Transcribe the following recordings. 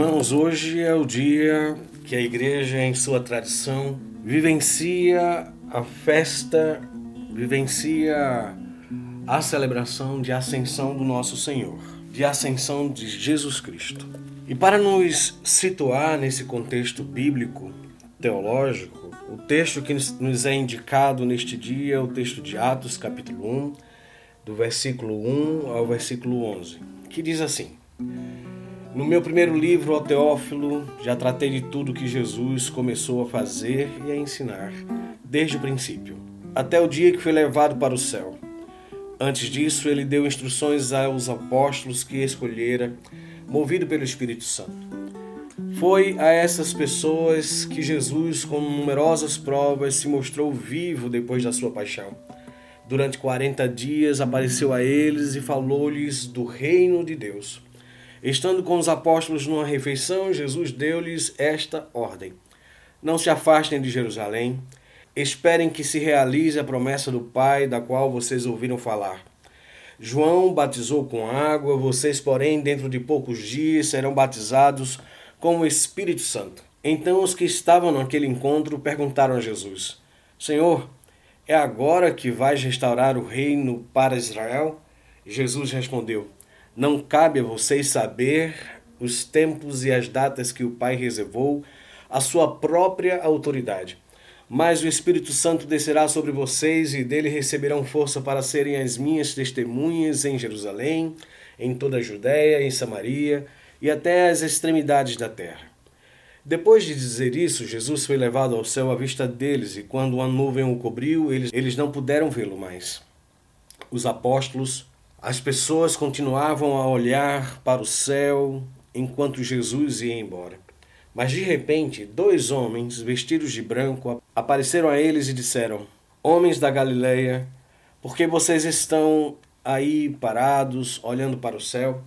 Irmãos, hoje é o dia que a igreja, em sua tradição, vivencia a festa, vivencia a celebração de ascensão do nosso Senhor, de ascensão de Jesus Cristo. E para nos situar nesse contexto bíblico, teológico, o texto que nos é indicado neste dia é o texto de Atos, capítulo 1, do versículo 1 ao versículo 11, que diz assim: no meu primeiro livro, O Teófilo, já tratei de tudo que Jesus começou a fazer e a ensinar, desde o princípio, até o dia que foi levado para o céu. Antes disso, ele deu instruções aos apóstolos que escolhera, movido pelo Espírito Santo. Foi a essas pessoas que Jesus, com numerosas provas, se mostrou vivo depois da sua paixão. Durante 40 dias apareceu a eles e falou-lhes do reino de Deus. Estando com os apóstolos numa refeição, Jesus deu-lhes esta ordem: Não se afastem de Jerusalém, esperem que se realize a promessa do Pai, da qual vocês ouviram falar. João batizou com água, vocês, porém, dentro de poucos dias serão batizados com o Espírito Santo. Então os que estavam naquele encontro perguntaram a Jesus: Senhor, é agora que vais restaurar o reino para Israel? Jesus respondeu: não cabe a vocês saber os tempos e as datas que o Pai reservou à sua própria autoridade. Mas o Espírito Santo descerá sobre vocês e dele receberão força para serem as minhas testemunhas em Jerusalém, em toda a Judéia, em Samaria e até as extremidades da terra. Depois de dizer isso, Jesus foi levado ao céu à vista deles, e quando uma nuvem o cobriu, eles, eles não puderam vê-lo mais. Os apóstolos as pessoas continuavam a olhar para o céu enquanto Jesus ia embora. Mas de repente, dois homens vestidos de branco apareceram a eles e disseram: Homens da Galileia, por que vocês estão aí parados, olhando para o céu?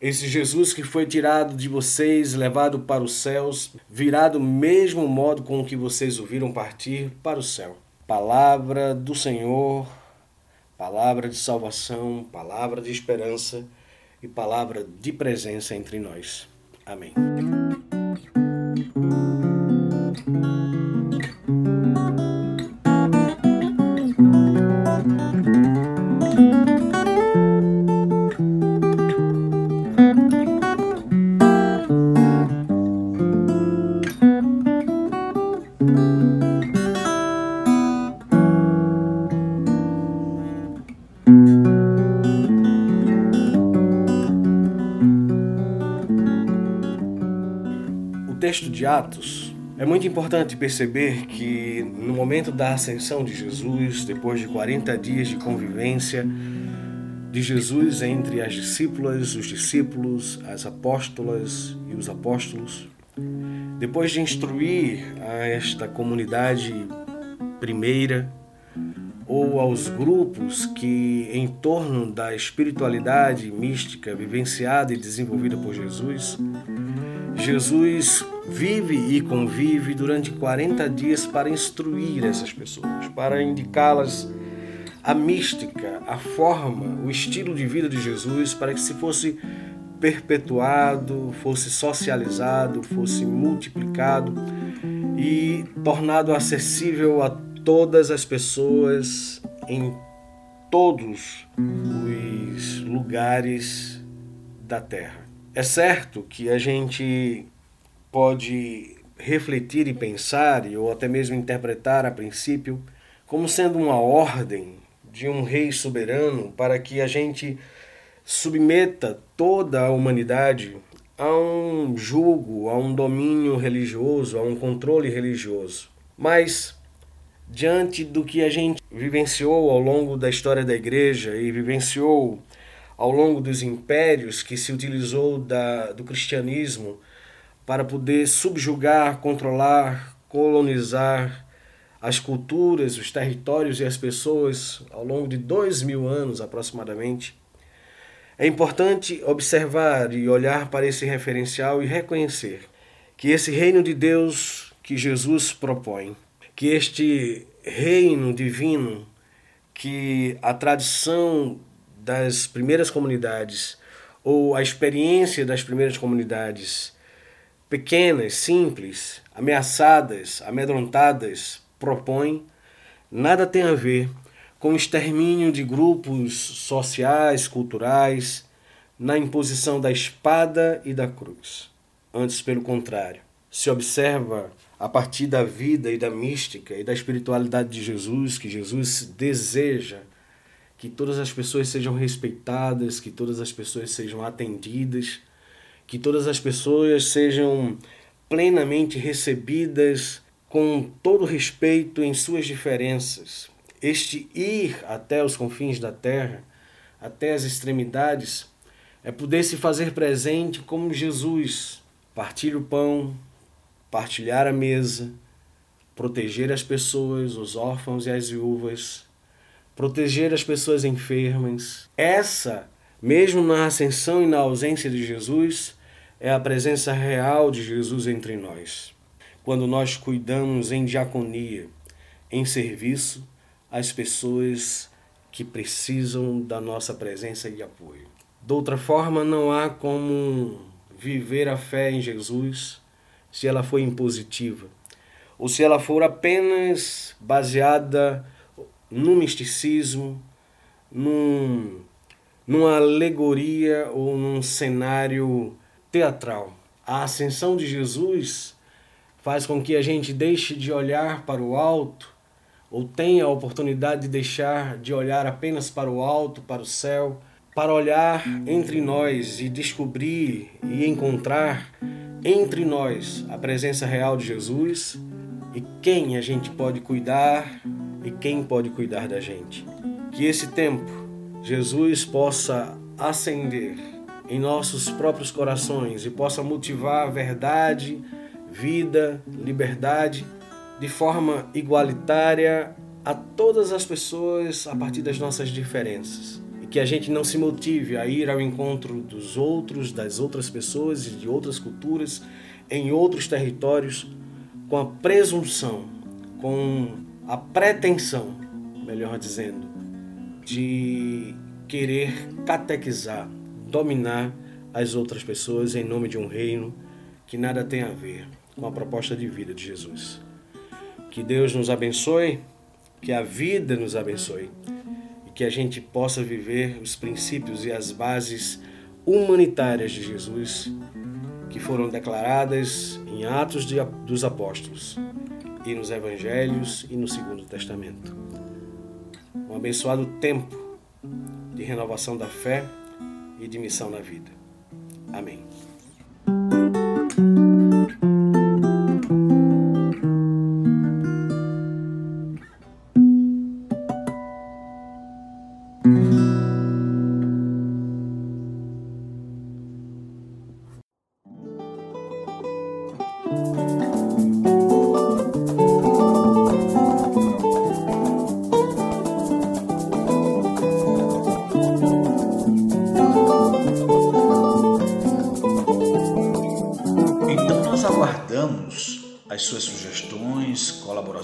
Esse Jesus que foi tirado de vocês, levado para os céus, virá do mesmo modo com que vocês o viram partir para o céu. Palavra do Senhor palavra de salvação, palavra de esperança e palavra de presença entre nós. Amém. Texto de Atos, é muito importante perceber que no momento da ascensão de Jesus, depois de 40 dias de convivência de Jesus entre as discípulas, os discípulos, as apóstolas e os apóstolos, depois de instruir a esta comunidade primeira ou aos grupos que em torno da espiritualidade mística vivenciada e desenvolvida por Jesus, Jesus vive e convive durante 40 dias para instruir essas pessoas, para indicá-las a mística, a forma, o estilo de vida de Jesus, para que se fosse perpetuado, fosse socializado, fosse multiplicado e tornado acessível a todas as pessoas em todos os lugares da Terra. É certo que a gente pode refletir e pensar, ou até mesmo interpretar a princípio, como sendo uma ordem de um rei soberano para que a gente submeta toda a humanidade a um julgo, a um domínio religioso, a um controle religioso. Mas, diante do que a gente vivenciou ao longo da história da igreja e vivenciou ao longo dos impérios que se utilizou da, do cristianismo para poder subjugar, controlar, colonizar as culturas, os territórios e as pessoas ao longo de dois mil anos aproximadamente. É importante observar e olhar para esse referencial e reconhecer que esse reino de Deus que Jesus propõe, que este reino divino que a tradição das primeiras comunidades ou a experiência das primeiras comunidades pequenas, simples, ameaçadas, amedrontadas, propõe, nada tem a ver com o extermínio de grupos sociais, culturais, na imposição da espada e da cruz. Antes, pelo contrário, se observa a partir da vida e da mística e da espiritualidade de Jesus, que Jesus deseja que todas as pessoas sejam respeitadas, que todas as pessoas sejam atendidas, que todas as pessoas sejam plenamente recebidas com todo respeito em suas diferenças. Este ir até os confins da terra, até as extremidades, é poder se fazer presente como Jesus, partir o pão, partilhar a mesa, proteger as pessoas, os órfãos e as viúvas, proteger as pessoas enfermas. Essa, mesmo na ascensão e na ausência de Jesus, é a presença real de Jesus entre nós. Quando nós cuidamos em diaconia, em serviço às pessoas que precisam da nossa presença e apoio. De outra forma, não há como viver a fé em Jesus se ela for impositiva, ou se ela for apenas baseada no misticismo, num, numa alegoria ou num cenário teatral. A ascensão de Jesus faz com que a gente deixe de olhar para o alto ou tenha a oportunidade de deixar de olhar apenas para o alto, para o céu, para olhar entre nós e descobrir e encontrar entre nós a presença real de Jesus e quem a gente pode cuidar e quem pode cuidar da gente. Que esse tempo Jesus possa acender em nossos próprios corações e possa motivar a verdade, vida, liberdade de forma igualitária a todas as pessoas a partir das nossas diferenças. E que a gente não se motive a ir ao encontro dos outros, das outras pessoas e de outras culturas em outros territórios com a presunção, com a pretensão, melhor dizendo, de querer catequizar, dominar as outras pessoas em nome de um reino que nada tem a ver com a proposta de vida de Jesus. Que Deus nos abençoe, que a vida nos abençoe e que a gente possa viver os princípios e as bases humanitárias de Jesus que foram declaradas em Atos dos Apóstolos e nos Evangelhos e no Segundo Testamento. Um abençoado tempo de renovação da fé e de missão na vida. Amém.